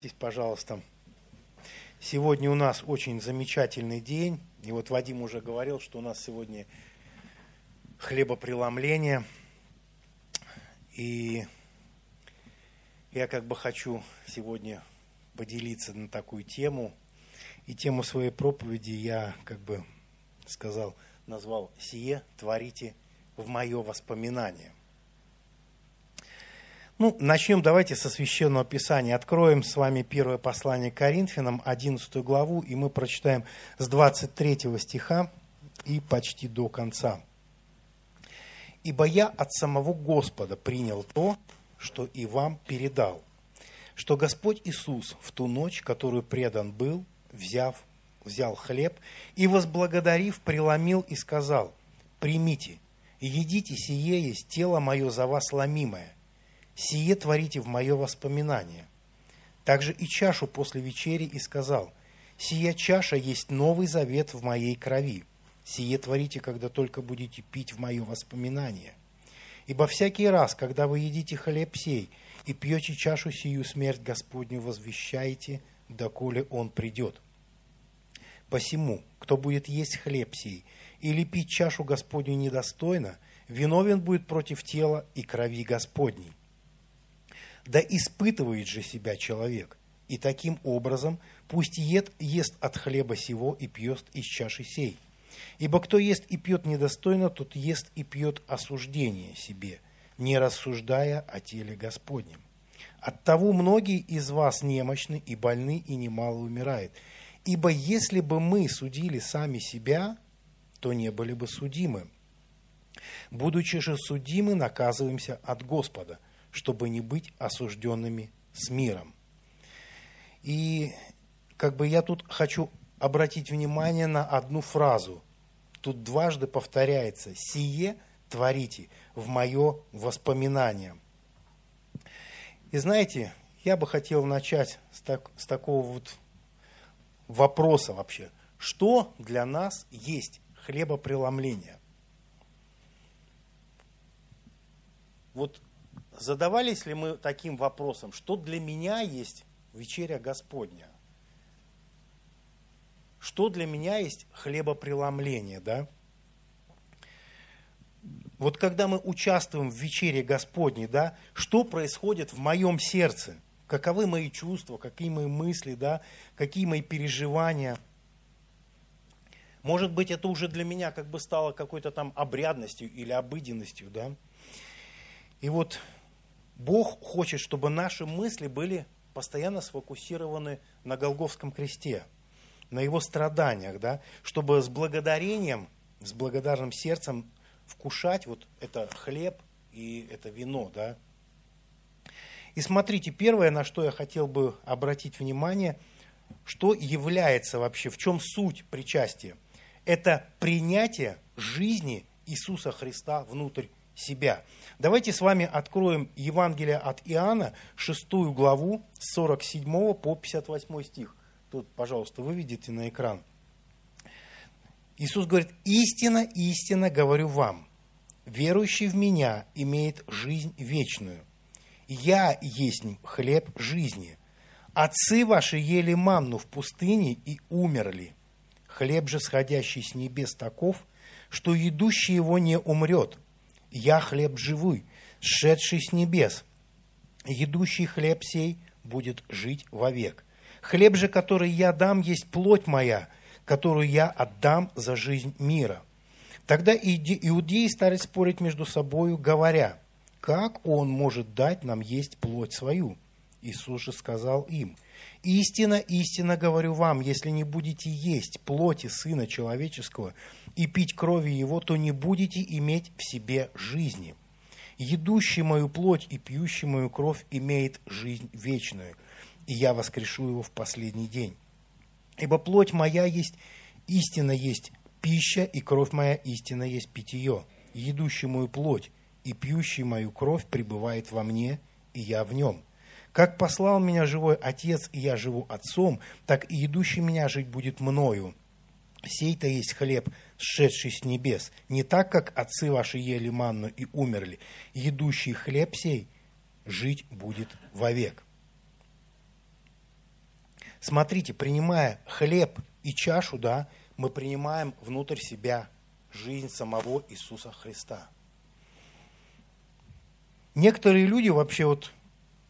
Здесь, пожалуйста. Сегодня у нас очень замечательный день. И вот Вадим уже говорил, что у нас сегодня хлебопреломление. И я как бы хочу сегодня поделиться на такую тему. И тему своей проповеди я как бы сказал, назвал «Сие творите в мое воспоминание». Ну, начнем давайте со Священного Писания. Откроем с вами первое послание к Коринфянам, 11 главу, и мы прочитаем с 23 стиха и почти до конца. «Ибо я от самого Господа принял то, что и вам передал, что Господь Иисус в ту ночь, которую предан был, взяв, взял хлеб и, возблагодарив, преломил и сказал, «Примите, едите сие есть тело мое за вас ломимое, сие творите в мое воспоминание. Также и чашу после вечери и сказал, сия чаша есть новый завет в моей крови. Сие творите, когда только будете пить в мое воспоминание. Ибо всякий раз, когда вы едите хлеб сей и пьете чашу сию, смерть Господню возвещаете, доколе он придет. Посему, кто будет есть хлеб сей или пить чашу Господню недостойно, виновен будет против тела и крови Господней. Да испытывает же себя человек, и таким образом пусть ед, ест от хлеба сего и пьет из чаши сей. Ибо кто ест и пьет недостойно, тот ест и пьет осуждение себе, не рассуждая о теле Господнем. Оттого многие из вас немощны и больны, и немало умирает. Ибо если бы мы судили сами себя, то не были бы судимы. Будучи же судимы, наказываемся от Господа – чтобы не быть осужденными с миром. И как бы я тут хочу обратить внимание на одну фразу. Тут дважды повторяется «сие творите в мое воспоминание». И знаете, я бы хотел начать с, так, с такого вот вопроса вообще. Что для нас есть хлебопреломление? Вот задавались ли мы таким вопросом, что для меня есть вечеря Господня? Что для меня есть хлебопреломление, да? Вот когда мы участвуем в вечере Господней, да, что происходит в моем сердце? Каковы мои чувства, какие мои мысли, да, какие мои переживания? Может быть, это уже для меня как бы стало какой-то там обрядностью или обыденностью, да? И вот Бог хочет, чтобы наши мысли были постоянно сфокусированы на Голговском кресте, на его страданиях, да, чтобы с благодарением, с благодарным сердцем вкушать вот это хлеб и это вино, да. И смотрите, первое, на что я хотел бы обратить внимание, что является вообще, в чем суть причастия? Это принятие жизни Иисуса Христа внутрь себя. Давайте с вами откроем Евангелие от Иоанна, 6 главу, с 47 по 58 стих. Тут, пожалуйста, выведите на экран. Иисус говорит, истина, истина говорю вам, верующий в Меня имеет жизнь вечную. Я есть хлеб жизни. Отцы ваши ели манну в пустыне и умерли. Хлеб же, сходящий с небес, таков, что едущий его не умрет – я хлеб живой, шедший с небес. Едущий хлеб сей будет жить вовек. Хлеб же, который я дам, есть плоть моя, которую я отдам за жизнь мира. Тогда иудеи стали спорить между собою, говоря, как он может дать нам есть плоть свою? Иисус же сказал им, истина, истина говорю вам, если не будете есть плоти Сына Человеческого и пить крови Его, то не будете иметь в себе жизни. Едущий мою плоть и пьющий мою кровь имеет жизнь вечную, и я воскрешу его в последний день. Ибо плоть моя есть, истина есть пища, и кровь моя истина есть питье. Едущий мою плоть и пьющий мою кровь пребывает во мне, и я в нем. Как послал меня живой Отец, и я живу Отцом, так и едущий меня жить будет мною. Сей-то есть хлеб, сшедший с небес, не так, как отцы ваши ели манну и умерли. Едущий хлеб сей жить будет вовек. Смотрите, принимая хлеб и чашу, да, мы принимаем внутрь себя жизнь самого Иисуса Христа. Некоторые люди вообще вот,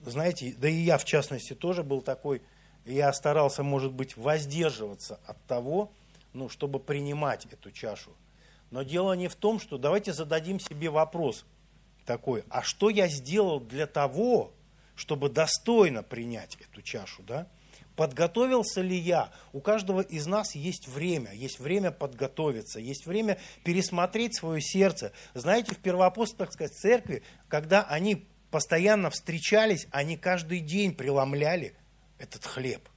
знаете, да и я в частности тоже был такой, я старался, может быть, воздерживаться от того, ну, чтобы принимать эту чашу. Но дело не в том, что давайте зададим себе вопрос такой, а что я сделал для того, чтобы достойно принять эту чашу, да? Подготовился ли я? У каждого из нас есть время, есть время подготовиться, есть время пересмотреть свое сердце. Знаете, в первоапостольской церкви, когда они постоянно встречались, они каждый день преломляли этот хлеб.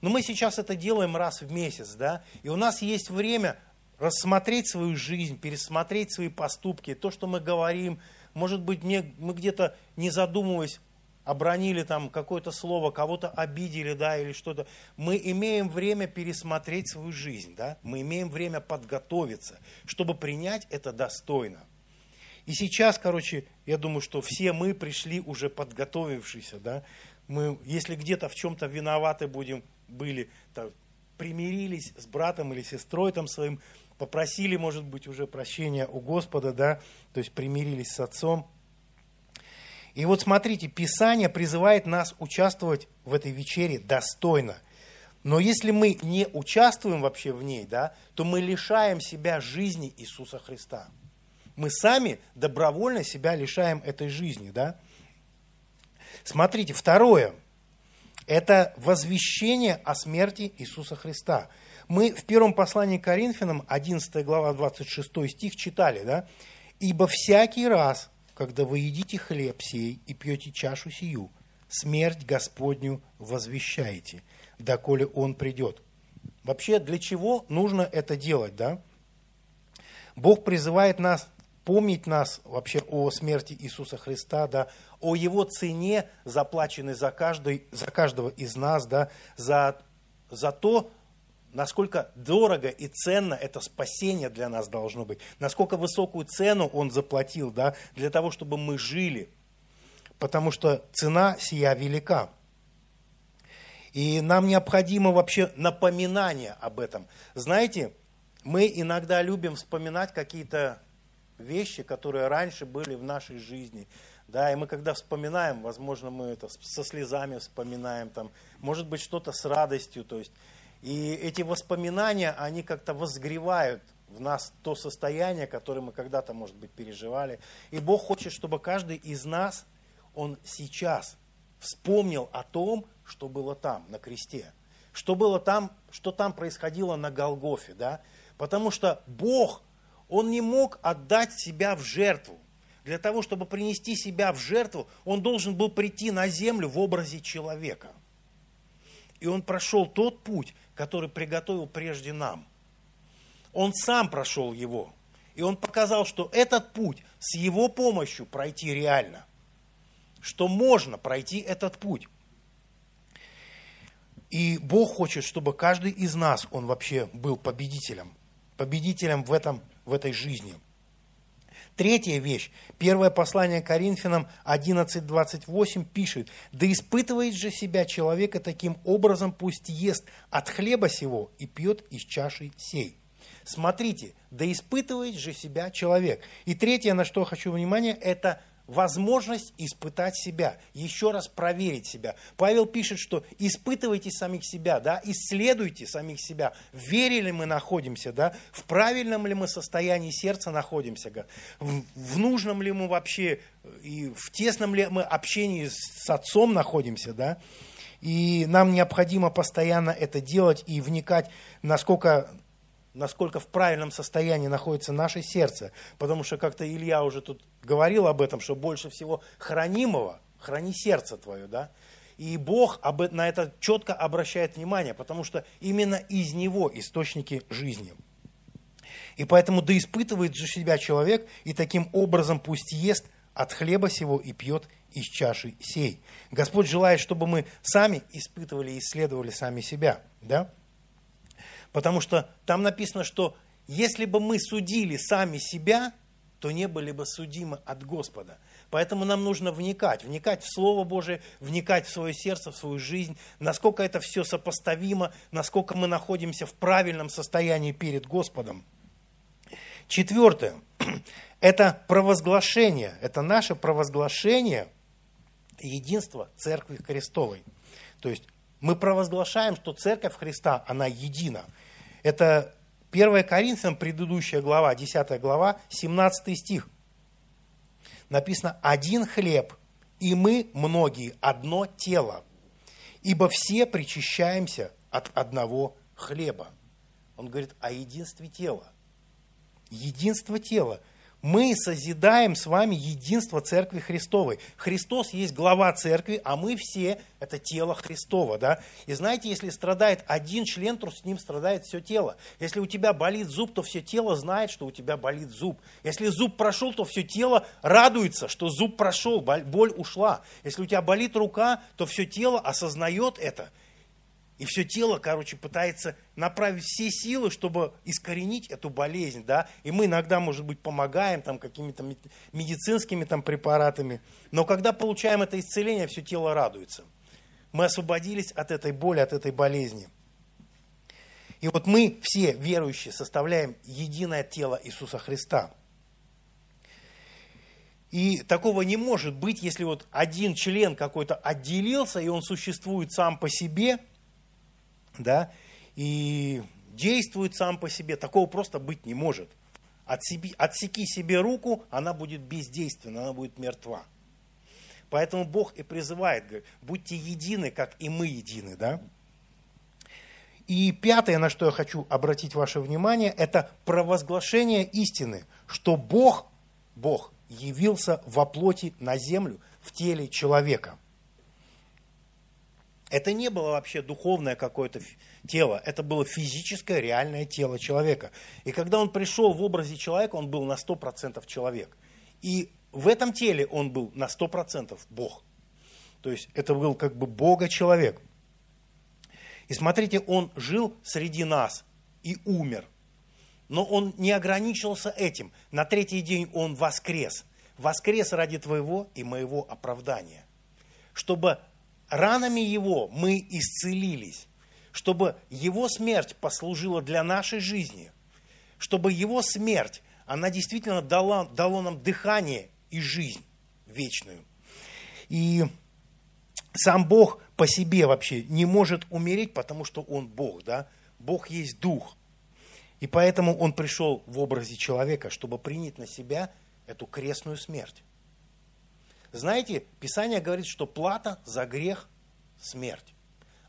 Но мы сейчас это делаем раз в месяц, да, и у нас есть время рассмотреть свою жизнь, пересмотреть свои поступки, то, что мы говорим, может быть, мне, мы где-то, не задумываясь, обронили там какое-то слово, кого-то обидели, да, или что-то. Мы имеем время пересмотреть свою жизнь, да, мы имеем время подготовиться, чтобы принять это достойно. И сейчас, короче, я думаю, что все мы пришли уже подготовившиеся, да, мы, если где-то в чем-то виноваты будем, были, там, примирились с братом или сестрой там своим, попросили, может быть, уже прощения у Господа, да, то есть примирились с отцом, и вот смотрите, Писание призывает нас участвовать в этой вечере достойно. Но если мы не участвуем вообще в ней, да, то мы лишаем себя жизни Иисуса Христа. Мы сами добровольно себя лишаем этой жизни. Да? Смотрите, второе. Это возвещение о смерти Иисуса Христа. Мы в первом послании к Коринфянам, 11 глава, 26 стих читали, да? «Ибо всякий раз, когда вы едите хлеб сей и пьете чашу сию, смерть Господню возвещаете, доколе Он придет. Вообще, для чего нужно это делать, да? Бог призывает нас помнить нас вообще о смерти Иисуса Христа, да, о Его цене, заплаченной за, каждый, за каждого из нас, да, за, за то, насколько дорого и ценно это спасение для нас должно быть, насколько высокую цену Он заплатил да, для того, чтобы мы жили, потому что цена сия велика. И нам необходимо вообще напоминание об этом. Знаете, мы иногда любим вспоминать какие-то вещи, которые раньше были в нашей жизни. Да, и мы когда вспоминаем, возможно, мы это со слезами вспоминаем, там, может быть, что-то с радостью, то есть и эти воспоминания, они как-то возгревают в нас то состояние, которое мы когда-то, может быть, переживали. И Бог хочет, чтобы каждый из нас, он сейчас вспомнил о том, что было там, на кресте. Что было там, что там происходило на Голгофе, да? Потому что Бог, Он не мог отдать себя в жертву. Для того, чтобы принести себя в жертву, Он должен был прийти на землю в образе человека. И Он прошел тот путь, который приготовил прежде нам. Он сам прошел его. И он показал, что этот путь с его помощью пройти реально. Что можно пройти этот путь. И Бог хочет, чтобы каждый из нас, он вообще был победителем. Победителем в, этом, в этой жизни – Третья вещь. Первое послание Коринфянам 11.28 пишет, «Да испытывает же себя человека таким образом, пусть ест от хлеба сего и пьет из чаши сей». Смотрите, да испытывает же себя человек. И третье, на что хочу внимание, это – возможность испытать себя, еще раз проверить себя. Павел пишет, что испытывайте самих себя, да, исследуйте самих себя, в вере ли мы находимся, да, в правильном ли мы состоянии сердца находимся, в, в нужном ли мы вообще и в тесном ли мы общении с отцом находимся, да, и нам необходимо постоянно это делать и вникать, насколько насколько в правильном состоянии находится наше сердце. Потому что как-то Илья уже тут говорил об этом, что больше всего хранимого, храни сердце твое, да. И Бог на это четко обращает внимание, потому что именно из него источники жизни. И поэтому да испытывает же себя человек, и таким образом пусть ест от хлеба сего и пьет из чаши сей. Господь желает, чтобы мы сами испытывали и исследовали сами себя. Да? Потому что там написано, что если бы мы судили сами себя, то не были бы судимы от Господа. Поэтому нам нужно вникать, вникать в Слово Божие, вникать в свое сердце, в свою жизнь, насколько это все сопоставимо, насколько мы находимся в правильном состоянии перед Господом. Четвертое – это провозглашение, это наше провозглашение единства Церкви Христовой. То есть мы провозглашаем, что Церковь Христа, она едина. Это 1 Коринфянам, предыдущая глава, 10 глава, 17 стих написано «один хлеб, и мы, многие, одно тело, ибо все причащаемся от одного хлеба». Он говорит о единстве тела. Единство тела – мы созидаем с вами единство Церкви Христовой. Христос есть глава Церкви, а мы все – это тело Христова. Да? И знаете, если страдает один член, то с ним страдает все тело. Если у тебя болит зуб, то все тело знает, что у тебя болит зуб. Если зуб прошел, то все тело радуется, что зуб прошел, боль ушла. Если у тебя болит рука, то все тело осознает это – и все тело, короче, пытается направить все силы, чтобы искоренить эту болезнь, да. И мы иногда, может быть, помогаем там какими-то медицинскими там препаратами. Но когда получаем это исцеление, все тело радуется. Мы освободились от этой боли, от этой болезни. И вот мы все верующие составляем единое тело Иисуса Христа. И такого не может быть, если вот один член какой-то отделился, и он существует сам по себе – да, и действует сам по себе. Такого просто быть не может. Отсеби, отсеки себе руку, она будет бездейственна, она будет мертва. Поэтому Бог и призывает, говорит, будьте едины, как и мы едины. Да? И пятое, на что я хочу обратить ваше внимание, это провозглашение истины, что Бог, Бог явился во плоти на землю в теле человека. Это не было вообще духовное какое-то тело, это было физическое, реальное тело человека. И когда он пришел в образе человека, он был на 100% человек. И в этом теле он был на 100% Бог. То есть это был как бы Бога-человек. И смотрите, он жил среди нас и умер. Но он не ограничился этим. На третий день он воскрес. Воскрес ради твоего и моего оправдания. Чтобы ранами Его мы исцелились, чтобы Его смерть послужила для нашей жизни, чтобы Его смерть, она действительно дала, дала нам дыхание и жизнь вечную. И сам Бог по себе вообще не может умереть, потому что Он Бог, да? Бог есть Дух. И поэтому Он пришел в образе человека, чтобы принять на себя эту крестную смерть. Знаете, Писание говорит, что плата за грех – смерть,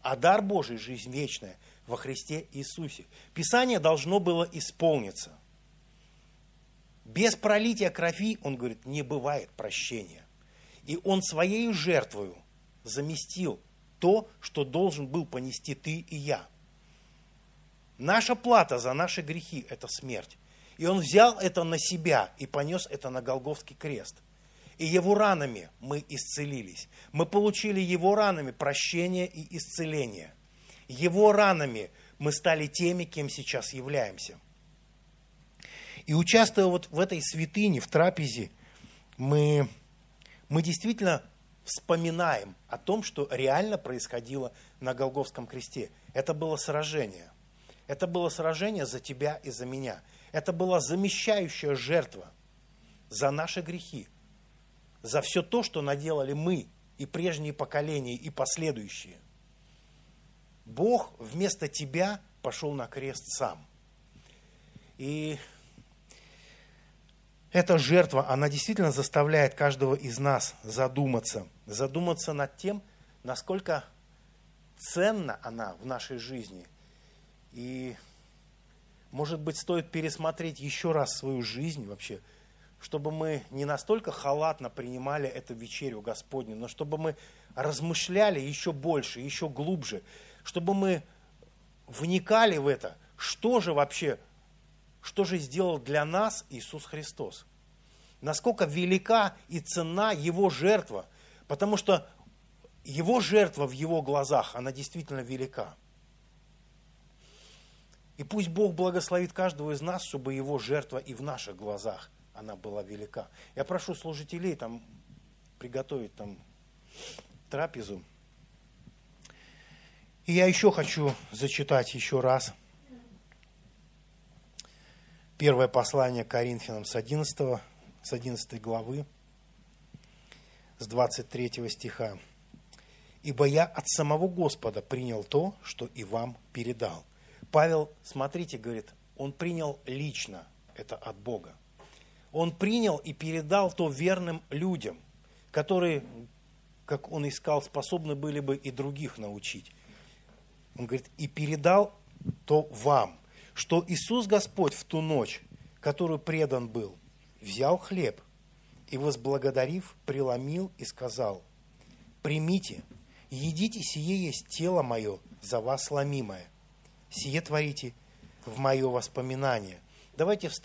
а дар Божий – жизнь вечная во Христе Иисусе. Писание должно было исполниться. Без пролития крови, он говорит, не бывает прощения. И он своей жертвою заместил то, что должен был понести ты и я. Наша плата за наши грехи – это смерть. И он взял это на себя и понес это на Голговский крест – и его ранами мы исцелились. Мы получили его ранами прощение и исцеление. Его ранами мы стали теми, кем сейчас являемся. И участвуя вот в этой святыне, в трапезе, мы, мы действительно вспоминаем о том, что реально происходило на Голговском кресте. Это было сражение. Это было сражение за тебя и за меня. Это была замещающая жертва за наши грехи за все то, что наделали мы и прежние поколения, и последующие. Бог вместо тебя пошел на крест сам. И эта жертва, она действительно заставляет каждого из нас задуматься. Задуматься над тем, насколько ценна она в нашей жизни. И, может быть, стоит пересмотреть еще раз свою жизнь вообще – чтобы мы не настолько халатно принимали эту вечерю Господню, но чтобы мы размышляли еще больше, еще глубже, чтобы мы вникали в это, что же вообще, что же сделал для нас Иисус Христос. Насколько велика и цена Его жертва, потому что Его жертва в Его глазах, она действительно велика. И пусть Бог благословит каждого из нас, чтобы Его жертва и в наших глазах – она была велика. Я прошу служителей там приготовить там трапезу. И я еще хочу зачитать еще раз первое послание Коринфянам с 11, с 11 главы, с 23 стиха. «Ибо я от самого Господа принял то, что и вам передал». Павел, смотрите, говорит, он принял лично это от Бога. Он принял и передал то верным людям, которые, как он искал, способны были бы и других научить. Он говорит, и передал то вам, что Иисус Господь в ту ночь, которую предан был, взял хлеб и, возблагодарив, преломил и сказал, примите, едите, сие есть тело мое, за вас ломимое. Сие творите в мое воспоминание. Давайте